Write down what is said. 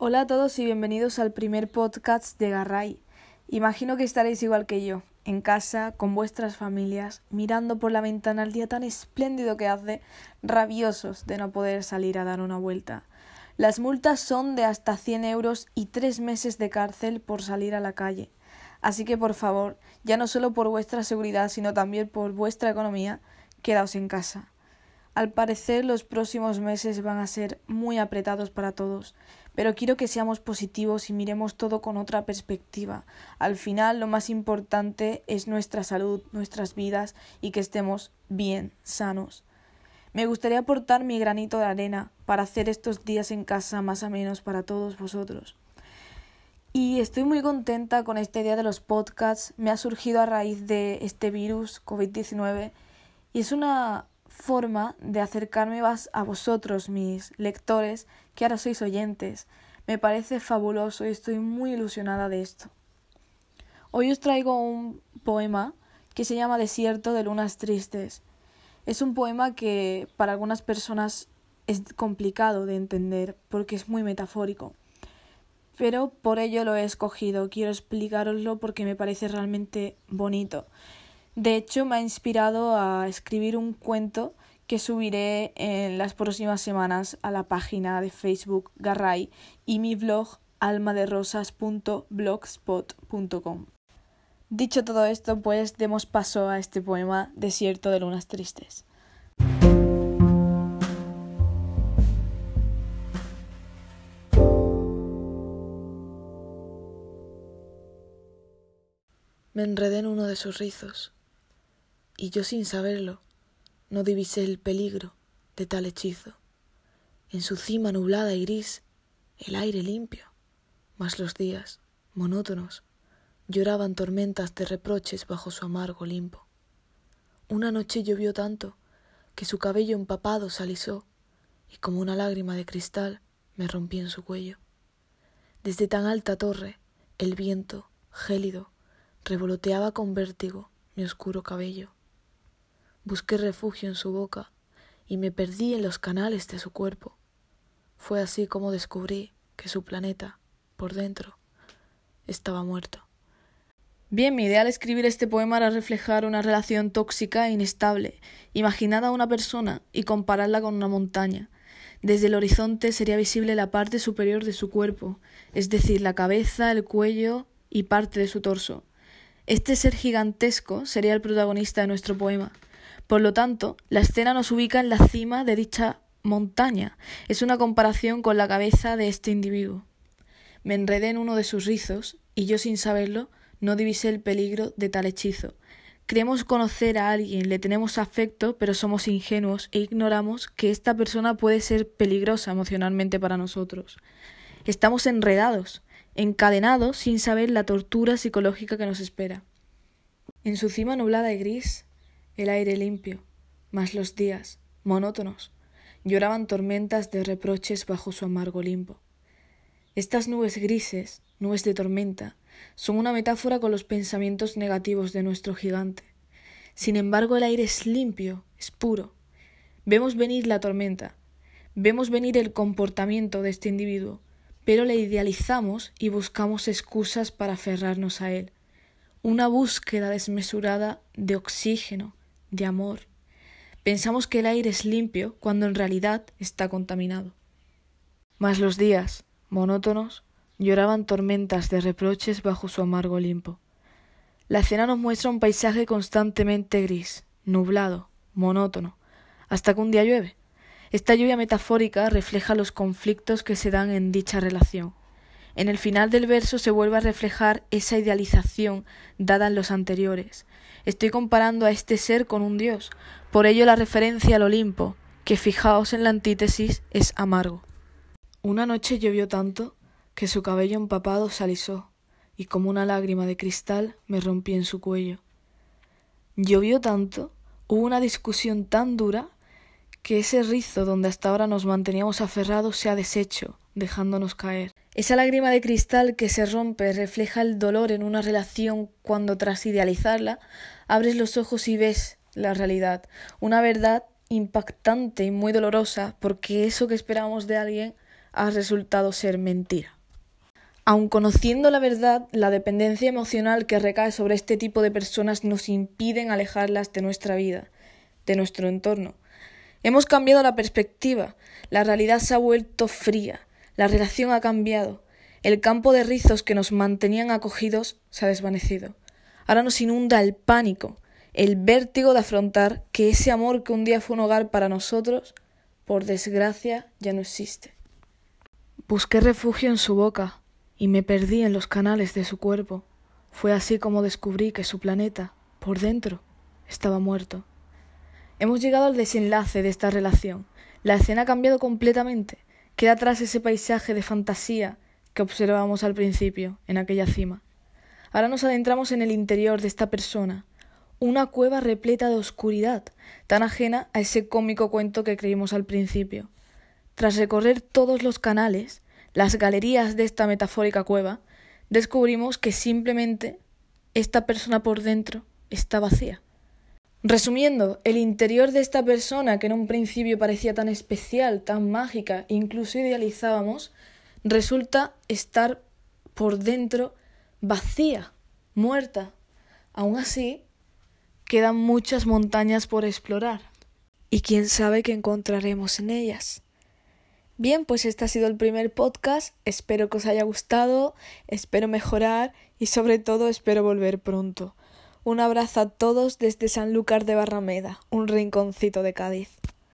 Hola a todos y bienvenidos al primer podcast de Garray. Imagino que estaréis igual que yo, en casa, con vuestras familias, mirando por la ventana el día tan espléndido que hace, rabiosos de no poder salir a dar una vuelta. Las multas son de hasta 100 euros y tres meses de cárcel por salir a la calle. Así que por favor, ya no solo por vuestra seguridad, sino también por vuestra economía, quedaos en casa. Al parecer los próximos meses van a ser muy apretados para todos, pero quiero que seamos positivos y miremos todo con otra perspectiva. Al final lo más importante es nuestra salud, nuestras vidas y que estemos bien, sanos. Me gustaría aportar mi granito de arena para hacer estos días en casa más o menos para todos vosotros. Y estoy muy contenta con esta idea de los podcasts. Me ha surgido a raíz de este virus COVID-19 y es una forma de acercarme a vosotros, mis lectores, que ahora sois oyentes. Me parece fabuloso y estoy muy ilusionada de esto. Hoy os traigo un poema que se llama Desierto de Lunas Tristes. Es un poema que para algunas personas es complicado de entender porque es muy metafórico. Pero por ello lo he escogido. Quiero explicaroslo porque me parece realmente bonito. De hecho, me ha inspirado a escribir un cuento que subiré en las próximas semanas a la página de Facebook Garray y mi blog almaderosas.blogspot.com. Dicho todo esto, pues demos paso a este poema Desierto de Lunas Tristes. Me enredé en uno de sus rizos y yo sin saberlo no divisé el peligro de tal hechizo. En su cima nublada y gris, el aire limpio, mas los días, monótonos, lloraban tormentas de reproches bajo su amargo limpo. Una noche llovió tanto que su cabello empapado se alisó y como una lágrima de cristal me rompí en su cuello. Desde tan alta torre, el viento, gélido, revoloteaba con vértigo mi oscuro cabello. Busqué refugio en su boca y me perdí en los canales de su cuerpo. Fue así como descubrí que su planeta, por dentro, estaba muerto. Bien, mi idea al escribir este poema era reflejar una relación tóxica e inestable. Imaginad a una persona y compararla con una montaña. Desde el horizonte sería visible la parte superior de su cuerpo, es decir, la cabeza, el cuello y parte de su torso. Este ser gigantesco sería el protagonista de nuestro poema. Por lo tanto, la escena nos ubica en la cima de dicha montaña. Es una comparación con la cabeza de este individuo. Me enredé en uno de sus rizos y yo sin saberlo no divisé el peligro de tal hechizo. Creemos conocer a alguien, le tenemos afecto, pero somos ingenuos e ignoramos que esta persona puede ser peligrosa emocionalmente para nosotros. Estamos enredados, encadenados sin saber la tortura psicológica que nos espera. En su cima nublada y gris, el aire limpio, mas los días, monótonos, lloraban tormentas de reproches bajo su amargo limbo. Estas nubes grises, nubes de tormenta, son una metáfora con los pensamientos negativos de nuestro gigante. Sin embargo, el aire es limpio, es puro. Vemos venir la tormenta, vemos venir el comportamiento de este individuo, pero le idealizamos y buscamos excusas para aferrarnos a él. Una búsqueda desmesurada de oxígeno, de amor. Pensamos que el aire es limpio cuando en realidad está contaminado. Mas los días, monótonos, lloraban tormentas de reproches bajo su amargo limpo. La escena nos muestra un paisaje constantemente gris, nublado, monótono, hasta que un día llueve. Esta lluvia metafórica refleja los conflictos que se dan en dicha relación. En el final del verso se vuelve a reflejar esa idealización dada en los anteriores, Estoy comparando a este ser con un dios. Por ello la referencia al Olimpo, que fijaos en la antítesis, es amargo. Una noche llovió tanto que su cabello empapado se alisó, y como una lágrima de cristal me rompí en su cuello. Llovió tanto, hubo una discusión tan dura, que ese rizo donde hasta ahora nos manteníamos aferrados se ha deshecho, dejándonos caer. Esa lágrima de cristal que se rompe refleja el dolor en una relación cuando tras idealizarla abres los ojos y ves la realidad, una verdad impactante y muy dolorosa porque eso que esperábamos de alguien ha resultado ser mentira. Aun conociendo la verdad, la dependencia emocional que recae sobre este tipo de personas nos impiden alejarlas de nuestra vida, de nuestro entorno. Hemos cambiado la perspectiva, la realidad se ha vuelto fría, la relación ha cambiado, el campo de rizos que nos mantenían acogidos se ha desvanecido. Ahora nos inunda el pánico, el vértigo de afrontar que ese amor que un día fue un hogar para nosotros, por desgracia, ya no existe. Busqué refugio en su boca, y me perdí en los canales de su cuerpo. Fue así como descubrí que su planeta, por dentro, estaba muerto. Hemos llegado al desenlace de esta relación. La escena ha cambiado completamente. Queda atrás ese paisaje de fantasía que observábamos al principio, en aquella cima. Ahora nos adentramos en el interior de esta persona, una cueva repleta de oscuridad, tan ajena a ese cómico cuento que creímos al principio. Tras recorrer todos los canales, las galerías de esta metafórica cueva, descubrimos que simplemente esta persona por dentro está vacía. Resumiendo, el interior de esta persona, que en un principio parecía tan especial, tan mágica, incluso idealizábamos, resulta estar por dentro vacía, muerta. Aún así, quedan muchas montañas por explorar. Y quién sabe qué encontraremos en ellas. Bien, pues este ha sido el primer podcast. Espero que os haya gustado, espero mejorar y sobre todo espero volver pronto. Un abrazo a todos desde Sanlúcar de Barrameda, un rinconcito de Cádiz.